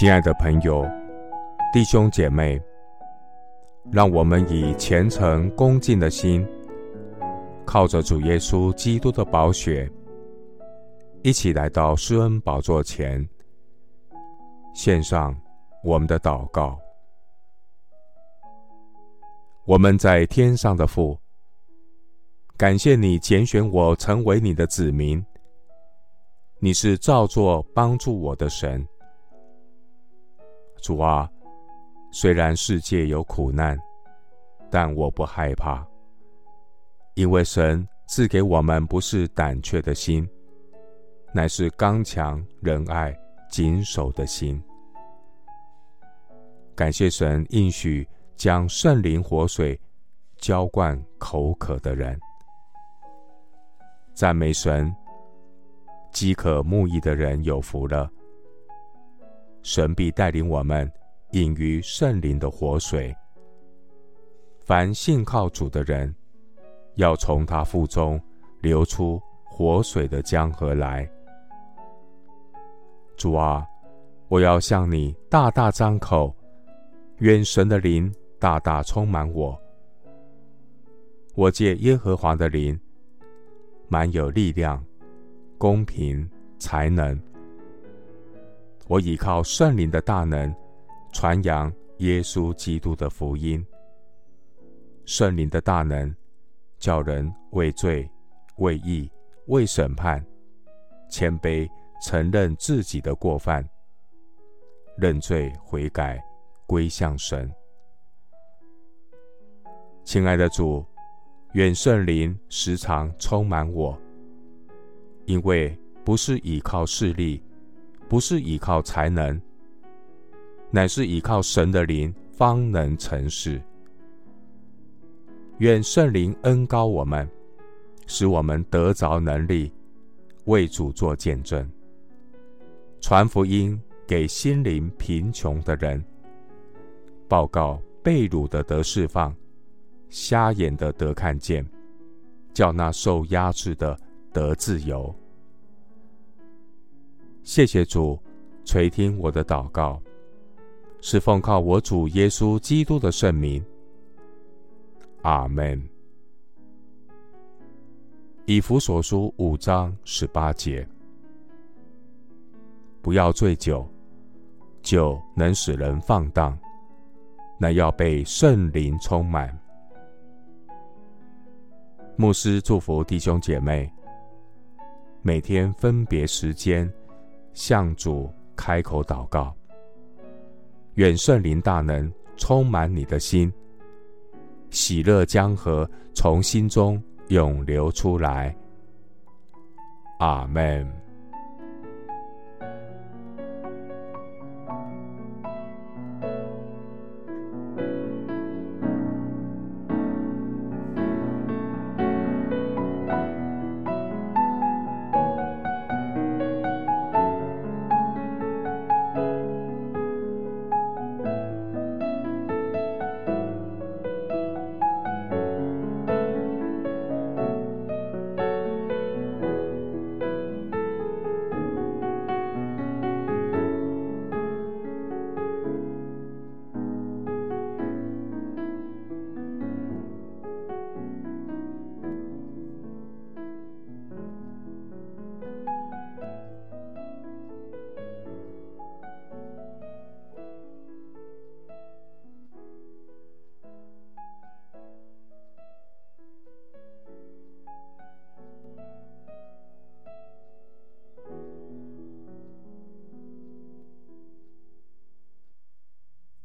亲爱的朋友、弟兄姐妹，让我们以虔诚恭敬的心，靠着主耶稣基督的宝血，一起来到施恩宝座前，献上我们的祷告。我们在天上的父，感谢你拣选我成为你的子民。你是造作帮助我的神，主啊，虽然世界有苦难，但我不害怕，因为神赐给我们不是胆怯的心，乃是刚强仁爱、谨守的心。感谢神应许将圣灵活水浇灌口渴的人，赞美神。饥渴慕义的人有福了。神必带领我们饮于圣灵的活水。凡信靠主的人，要从他腹中流出活水的江河来。主啊，我要向你大大张口，愿神的灵大大充满我。我借耶和华的灵，满有力量。公平才能，我倚靠圣灵的大能，传扬耶稣基督的福音。圣灵的大能，叫人为罪、为义、为审判，谦卑承认自己的过犯，认罪悔改，归向神。亲爱的主，愿圣灵时常充满我。因为不是倚靠势力，不是依靠才能，乃是依靠神的灵，方能成事。愿圣灵恩膏我们，使我们得着能力，为主作见证，传福音给心灵贫穷的人，报告被掳的得释放，瞎眼的得看见，叫那受压制的得自由。谢谢主垂听我的祷告，是奉靠我主耶稣基督的圣名。阿门。以弗所书五章十八节：不要醉酒，酒能使人放荡，那要被圣灵充满。牧师祝福弟兄姐妹，每天分别时间。向主开口祷告，愿圣灵大能充满你的心，喜乐江河从心中涌流出来。阿门。